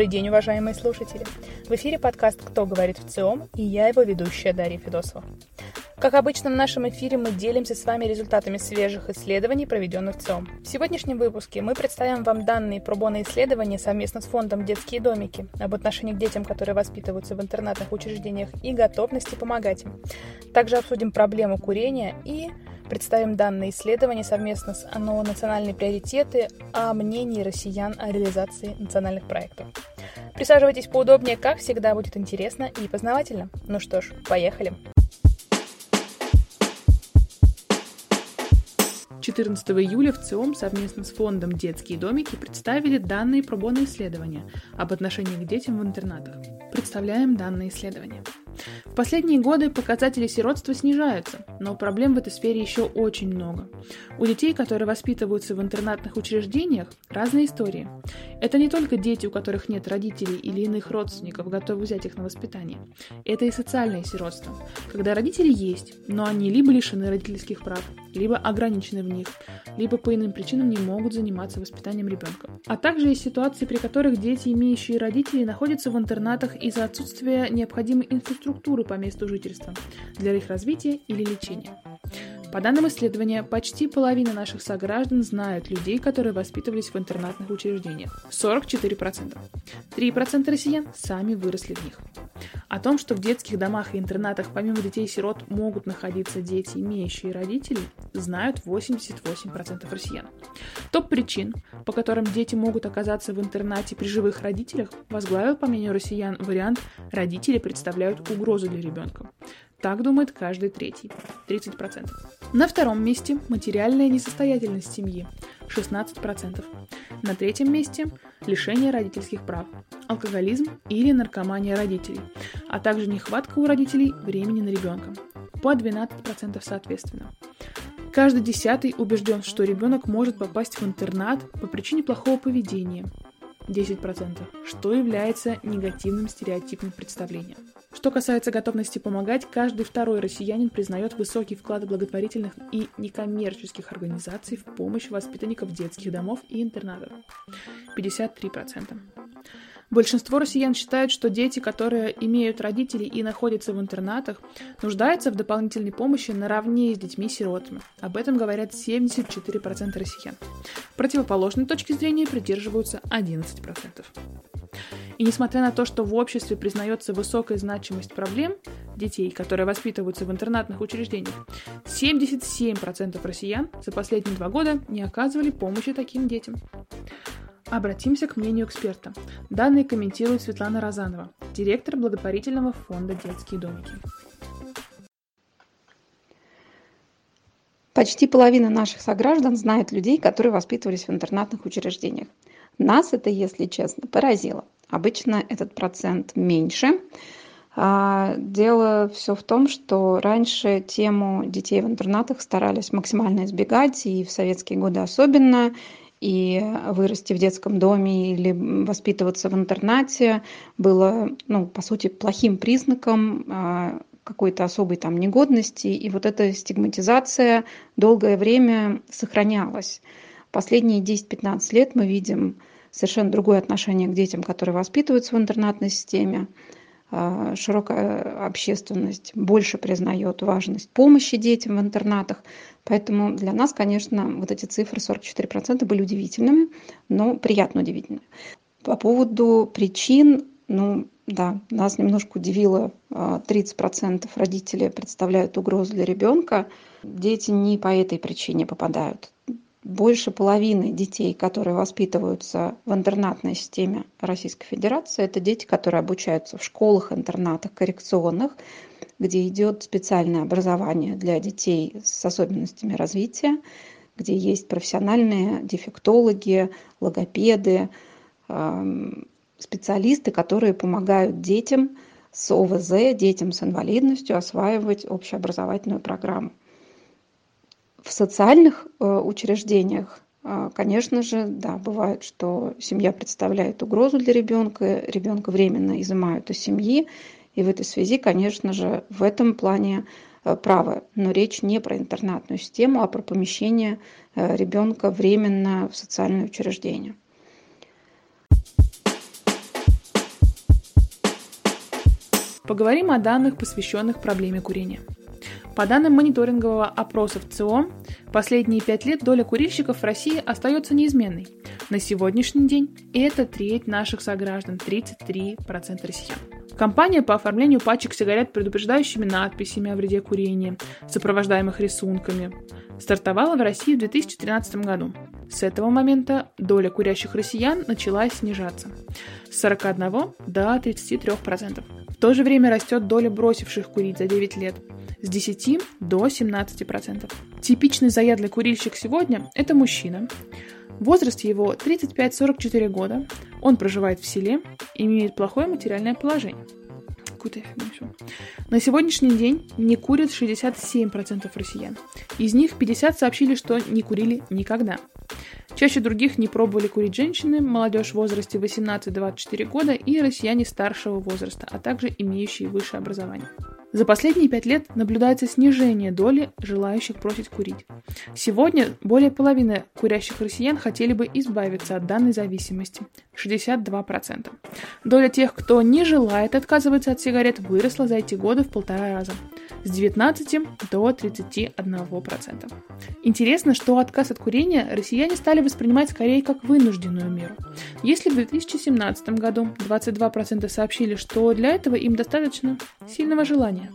Добрый день, уважаемые слушатели! В эфире подкаст «Кто говорит в ЦИОМ» и я его ведущая Дарья Федосова. Как обычно, в нашем эфире мы делимся с вами результатами свежих исследований, проведенных в ЦИОМ. В сегодняшнем выпуске мы представим вам данные пробона исследования совместно с фондом «Детские домики» об отношении к детям, которые воспитываются в интернатных учреждениях и готовности помогать им. Также обсудим проблему курения и представим данные исследования совместно с ОНО «Национальные приоритеты» о мнении россиян о реализации национальных проектов. Присаживайтесь поудобнее, как всегда будет интересно и познавательно. Ну что ж, поехали! 14 июля в ЦИОМ совместно с фондом «Детские домики» представили данные пробона исследования об отношении к детям в интернатах. Представляем данные исследования. В последние годы показатели сиротства снижаются, но проблем в этой сфере еще очень много. У детей, которые воспитываются в интернатных учреждениях, разные истории. Это не только дети, у которых нет родителей или иных родственников, готовы взять их на воспитание. Это и социальное сиротство, когда родители есть, но они либо лишены родительских прав, либо ограничены в них, либо по иным причинам не могут заниматься воспитанием ребенка. А также есть ситуации, при которых дети, имеющие родителей, находятся в интернатах из-за отсутствия необходимой инфраструктуры по месту жительства для их развития или лечения. По данным исследования, почти половина наших сограждан знают людей, которые воспитывались в интернатных учреждениях. 44%. 3% россиян сами выросли в них. О том, что в детских домах и интернатах помимо детей-сирот могут находиться дети, имеющие родителей, знают 88% россиян. Топ причин, по которым дети могут оказаться в интернате при живых родителях, возглавил, по мнению россиян, вариант «родители представляют угрозу для ребенка». Так думает каждый третий, 30%. На втором месте материальная несостоятельность семьи, 16%. На третьем месте лишение родительских прав, алкоголизм или наркомания родителей, а также нехватка у родителей времени на ребенка, по 12% соответственно. Каждый десятый убежден, что ребенок может попасть в интернат по причине плохого поведения, 10%, что является негативным стереотипным представлением. Что касается готовности помогать, каждый второй россиянин признает высокий вклад благотворительных и некоммерческих организаций в помощь воспитанников детских домов и интернатов. 53%. Большинство россиян считают, что дети, которые имеют родителей и находятся в интернатах, нуждаются в дополнительной помощи наравне с детьми-сиротами. Об этом говорят 74% россиян. Противоположной точки зрения придерживаются 11%. И несмотря на то, что в обществе признается высокая значимость проблем детей, которые воспитываются в интернатных учреждениях, 77% россиян за последние два года не оказывали помощи таким детям. Обратимся к мнению эксперта. Данные комментирует Светлана Розанова, директор благотворительного фонда «Детские домики». Почти половина наших сограждан знает людей, которые воспитывались в интернатных учреждениях. Нас это, если честно, поразило. Обычно этот процент меньше. А, дело все в том, что раньше тему детей в интернатах старались максимально избегать, и в советские годы особенно, и вырасти в детском доме или воспитываться в интернате было, ну, по сути, плохим признаком а, какой-то особой там негодности, и вот эта стигматизация долгое время сохранялась. Последние 10-15 лет мы видим совершенно другое отношение к детям, которые воспитываются в интернатной системе. А, широкая общественность больше признает важность помощи детям в интернатах. Поэтому для нас, конечно, вот эти цифры 44% были удивительными, но приятно удивительными. По поводу причин, ну да, нас немножко удивило, 30% а, родителей представляют угрозу для ребенка. Дети не по этой причине попадают больше половины детей, которые воспитываются в интернатной системе Российской Федерации, это дети, которые обучаются в школах, интернатах, коррекционных, где идет специальное образование для детей с особенностями развития, где есть профессиональные дефектологи, логопеды, специалисты, которые помогают детям с ОВЗ, детям с инвалидностью осваивать общеобразовательную программу в социальных э, учреждениях э, конечно же да бывает что семья представляет угрозу для ребенка ребенка временно изымают из семьи и в этой связи конечно же в этом плане э, правы но речь не про интернатную систему а про помещение ребенка временно в социальное учреждение поговорим о данных, посвященных проблеме курения. По данным мониторингового опроса в ЦИО, последние пять лет доля курильщиков в России остается неизменной. На сегодняшний день это треть наших сограждан, 33% россиян. Компания по оформлению пачек сигарет предупреждающими надписями о вреде курения, сопровождаемых рисунками, стартовала в России в 2013 году. С этого момента доля курящих россиян начала снижаться с 41 до 33%. В то же время растет доля бросивших курить за 9 лет с 10 до 17%. Типичный заядлый курильщик сегодня – это мужчина. Возраст его 35-44 года, он проживает в селе имеет плохое материальное положение – какую-то На сегодняшний день не курят 67% россиян. Из них 50 сообщили, что не курили никогда. Чаще других не пробовали курить женщины, молодежь в возрасте 18-24 года и россияне старшего возраста, а также имеющие высшее образование. За последние пять лет наблюдается снижение доли желающих бросить курить. Сегодня более половины курящих россиян хотели бы избавиться от данной зависимости – 62%. Доля тех, кто не желает отказываться от сигарет, выросла за эти годы в полтора раза – с 19 до 31%. Интересно, что отказ от курения россияне стали воспринимать скорее как вынужденную меру. Если в 2017 году 22% сообщили, что для этого им достаточно сильного желания, питания,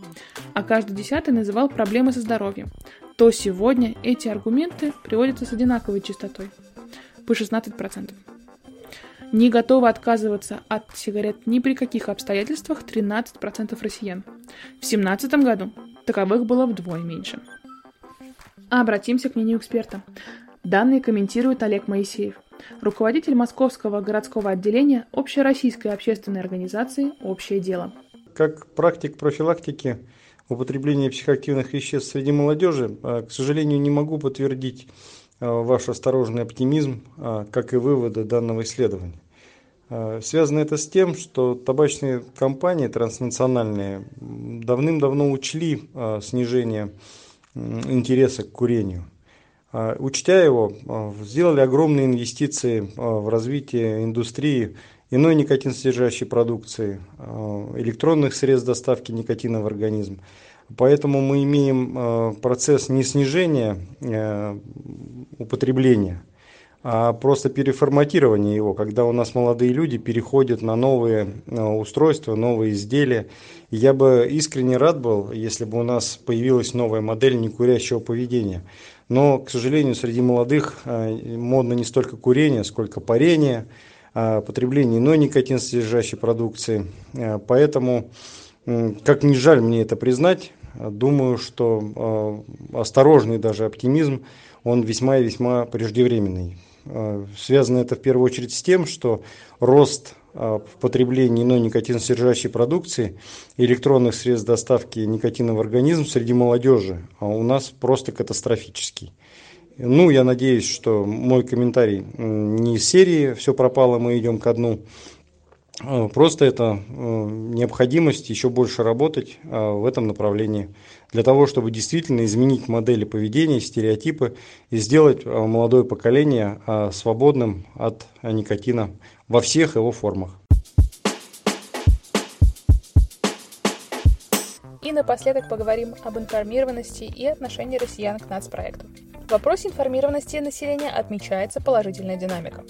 а каждый десятый называл проблемы со здоровьем, то сегодня эти аргументы приводятся с одинаковой частотой – по 16%. Не готовы отказываться от сигарет ни при каких обстоятельствах 13% россиян. В 2017 году таковых было вдвое меньше. обратимся к мнению эксперта. Данные комментирует Олег Моисеев, руководитель Московского городского отделения Общероссийской общественной организации «Общее дело». Как практик профилактики употребления психоактивных веществ среди молодежи, а, к сожалению, не могу подтвердить а, ваш осторожный оптимизм, а, как и выводы данного исследования. Связано это с тем, что табачные компании транснациональные давным-давно учли снижение интереса к курению. Учтя его, сделали огромные инвестиции в развитие индустрии иной никотинсодержащей продукции, э, электронных средств доставки никотина в организм. Поэтому мы имеем э, процесс не снижения э, употребления, а просто переформатирования его, когда у нас молодые люди переходят на новые устройства, новые изделия. Я бы искренне рад был, если бы у нас появилась новая модель некурящего поведения. Но, к сожалению, среди молодых модно не столько курение, сколько парение – потребление иной никотин содержащей продукции. Э, поэтому, как ни жаль мне это признать, думаю, что э, осторожный даже оптимизм, он весьма и весьма преждевременный. Связано это в первую очередь с тем, что рост в потреблении иной никотин содержащей продукции электронных средств доставки никотина в организм среди молодежи а у нас просто катастрофический. Ну, я надеюсь, что мой комментарий не из серии «Все пропало, мы идем ко дну». А, просто это э, необходимость еще больше работать а, в этом направлении для того, чтобы действительно изменить модели поведения, стереотипы и сделать а, молодое поколение свободным от никотина во всех его формах. И напоследок поговорим об информированности и отношении россиян к нацпроекту. В вопросе информированности населения отмечается положительная динамика.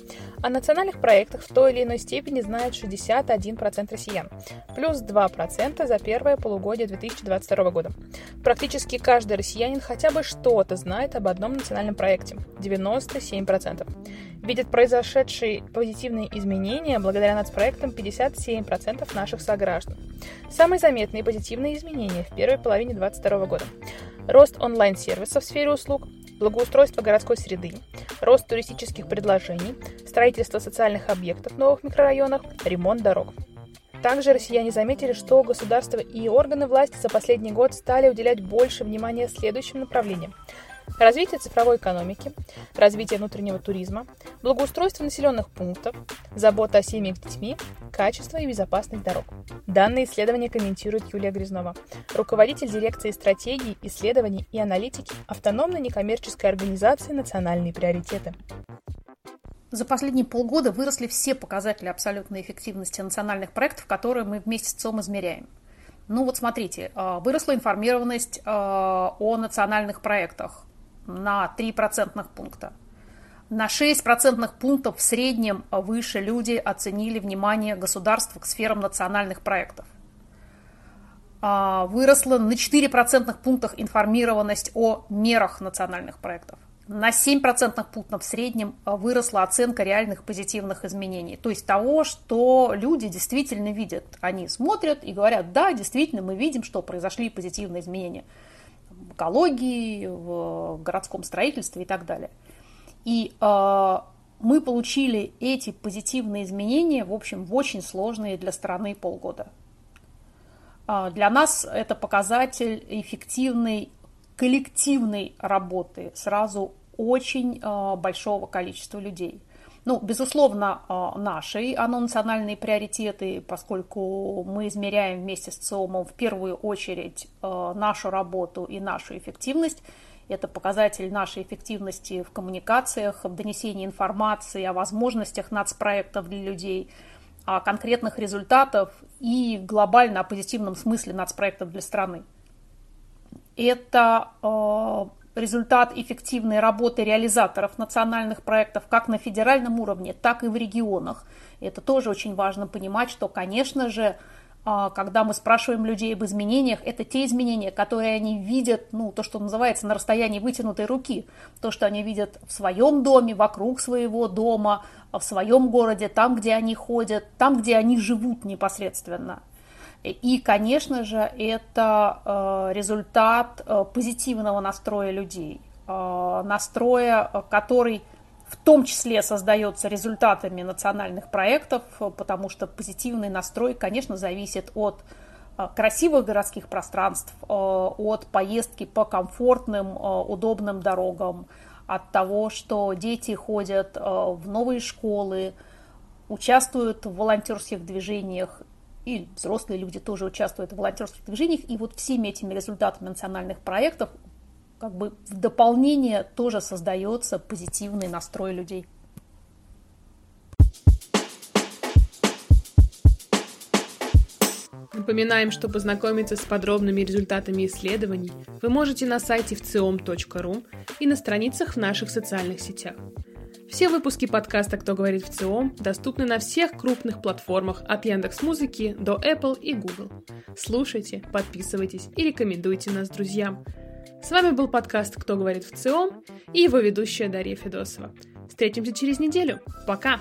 О национальных проектах в той или иной степени знает 61% россиян, плюс 2% за первое полугодие 2022 года. Практически каждый россиянин хотя бы что-то знает об одном национальном проекте – 97%. Видят произошедшие позитивные изменения благодаря нацпроектам 57% наших сограждан. Самые заметные позитивные изменения в первой половине 2022 года. Рост онлайн-сервисов в сфере услуг, благоустройство городской среды, рост туристических предложений, строительство социальных объектов в новых микрорайонах, ремонт дорог. Также россияне заметили, что государство и органы власти за последний год стали уделять больше внимания следующим направлениям развитие цифровой экономики, развитие внутреннего туризма, благоустройство населенных пунктов, забота о семьях с детьми, качество и безопасность дорог. Данные исследования комментирует Юлия Грязнова, руководитель дирекции стратегии, исследований и аналитики автономной некоммерческой организации «Национальные приоритеты». За последние полгода выросли все показатели абсолютной эффективности национальных проектов, которые мы вместе с ЦОМ измеряем. Ну вот смотрите, э, выросла информированность э, о национальных проектах на 3 процентных пункта. На 6 процентных пунктов в среднем выше люди оценили внимание государства к сферам национальных проектов. Выросла на 4 процентных пунктах информированность о мерах национальных проектов на 7% пунктов в среднем выросла оценка реальных позитивных изменений. То есть того, что люди действительно видят. Они смотрят и говорят, да, действительно, мы видим, что произошли позитивные изменения экологии, в городском строительстве и так далее. И э, мы получили эти позитивные изменения, в общем, в очень сложные для страны полгода. Э, для нас это показатель эффективной коллективной работы сразу очень э, большого количества людей. Ну, безусловно, э, наши, оно национальные приоритеты, поскольку мы измеряем вместе с ЦИОМом в первую очередь э, нашу работу и нашу эффективность. Это показатель нашей эффективности в коммуникациях, в донесении информации о возможностях нацпроектов для людей, о конкретных результатах и глобально о позитивном смысле нацпроектов для страны это э, результат эффективной работы реализаторов национальных проектов как на федеральном уровне, так и в регионах. Это тоже очень важно понимать, что, конечно же, э, когда мы спрашиваем людей об изменениях, это те изменения, которые они видят, ну, то, что называется на расстоянии вытянутой руки, то, что они видят в своем доме, вокруг своего дома, в своем городе, там, где они ходят, там, где они живут непосредственно. И, конечно же, это э, результат э, позитивного настроя людей, э, настроя, который в том числе создается результатами национальных проектов, потому что позитивный настрой, конечно, зависит от красивых городских пространств, от поездки по комфортным, удобным дорогам, от того, что дети ходят в новые школы, участвуют в волонтерских движениях и взрослые люди тоже участвуют в волонтерских движениях. И вот всеми этими результатами национальных проектов как бы в дополнение тоже создается позитивный настрой людей. Напоминаем, что познакомиться с подробными результатами исследований вы можете на сайте вциом.ру и на страницах в наших социальных сетях. Все выпуски подкаста «Кто говорит в ЦИОМ» доступны на всех крупных платформах от Яндекс Музыки до Apple и Google. Слушайте, подписывайтесь и рекомендуйте нас друзьям. С вами был подкаст «Кто говорит в ЦИОМ» и его ведущая Дарья Федосова. Встретимся через неделю. Пока!